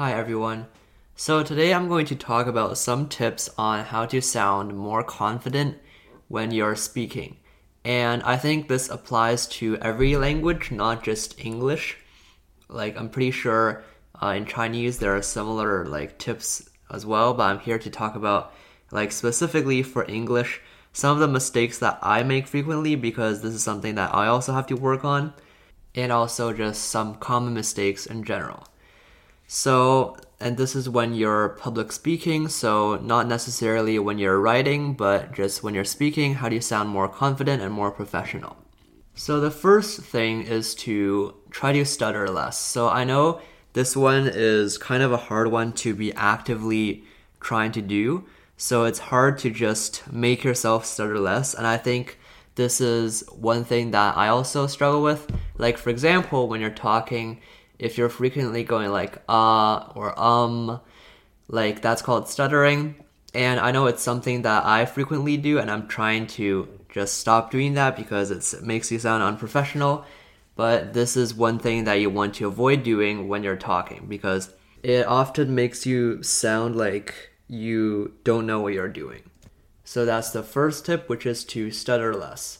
Hi everyone. So today I'm going to talk about some tips on how to sound more confident when you're speaking. And I think this applies to every language, not just English. Like I'm pretty sure uh, in Chinese there are similar like tips as well, but I'm here to talk about like specifically for English some of the mistakes that I make frequently because this is something that I also have to work on and also just some common mistakes in general. So, and this is when you're public speaking, so not necessarily when you're writing, but just when you're speaking, how do you sound more confident and more professional? So, the first thing is to try to stutter less. So, I know this one is kind of a hard one to be actively trying to do. So, it's hard to just make yourself stutter less. And I think this is one thing that I also struggle with. Like, for example, when you're talking, if you're frequently going like uh or um like that's called stuttering. And i know it's something that i frequently do and i'm trying to just stop doing that because it makes you sound unprofessional. But this is one thing that you want to avoid doing when you're talking because it often makes you sound like you don't know what you're doing. So that's the first tip which is to stutter less.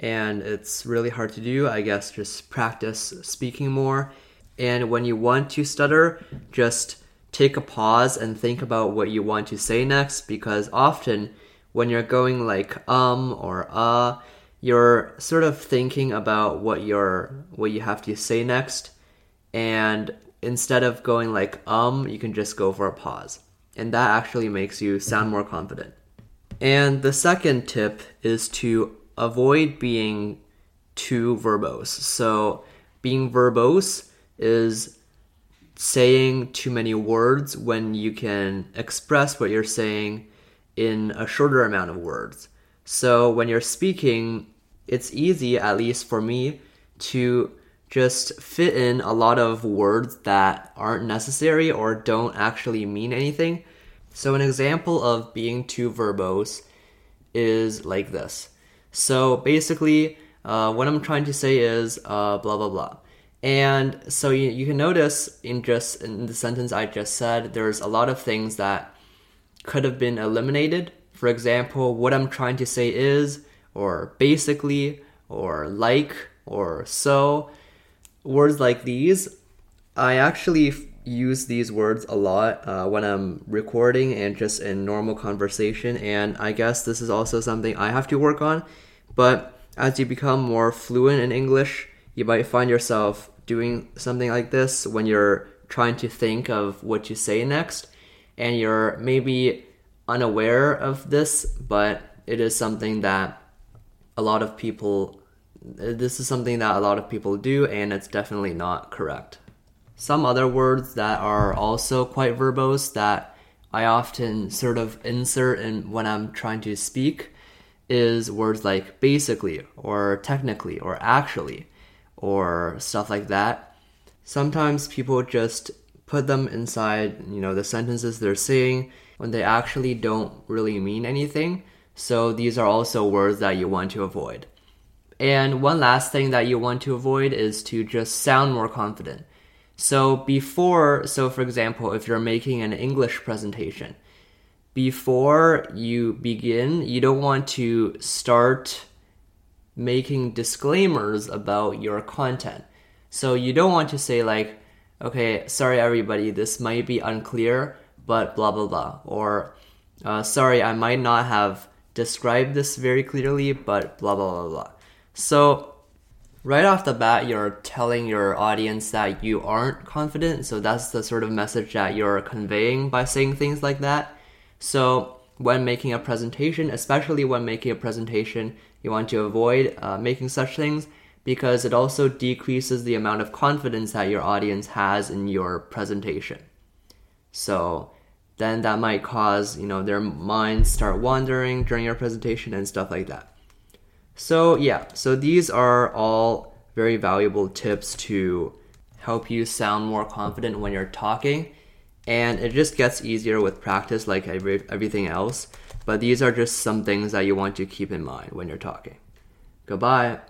And it's really hard to do. I guess just practice speaking more and when you want to stutter, just take a pause and think about what you want to say next because often when you're going like um or uh, you're sort of thinking about what you're what you have to say next and instead of going like um, you can just go for a pause. And that actually makes you sound more confident. And the second tip is to avoid being too verbose. So being verbose is saying too many words when you can express what you're saying in a shorter amount of words. So when you're speaking, it's easy, at least for me, to just fit in a lot of words that aren't necessary or don't actually mean anything. So, an example of being too verbose is like this. So, basically, uh, what I'm trying to say is uh, blah blah blah. And so you, you can notice in just in the sentence I just said, there's a lot of things that could have been eliminated. For example, what I'm trying to say is, or basically, or like, or so. Words like these, I actually use these words a lot uh, when I'm recording and just in normal conversation. And I guess this is also something I have to work on. But as you become more fluent in English, you might find yourself doing something like this when you're trying to think of what to say next and you're maybe unaware of this, but it is something that a lot of people this is something that a lot of people do and it's definitely not correct. Some other words that are also quite verbose that I often sort of insert in when I'm trying to speak is words like basically or technically or actually or stuff like that. Sometimes people just put them inside, you know, the sentences they're saying when they actually don't really mean anything. So these are also words that you want to avoid. And one last thing that you want to avoid is to just sound more confident. So before, so for example, if you're making an English presentation, before you begin, you don't want to start making disclaimers about your content. So you don't want to say like, okay, sorry everybody, this might be unclear, but blah blah blah, or uh, sorry, I might not have described this very clearly, but blah blah blah blah. So right off the bat, you're telling your audience that you aren't confident. So that's the sort of message that you're conveying by saying things like that. So when making a presentation, especially when making a presentation, you want to avoid uh, making such things because it also decreases the amount of confidence that your audience has in your presentation. So then that might cause, you know, their minds start wandering during your presentation and stuff like that. So yeah, so these are all very valuable tips to help you sound more confident when you're talking and it just gets easier with practice like every, everything else. But these are just some things that you want to keep in mind when you're talking. Goodbye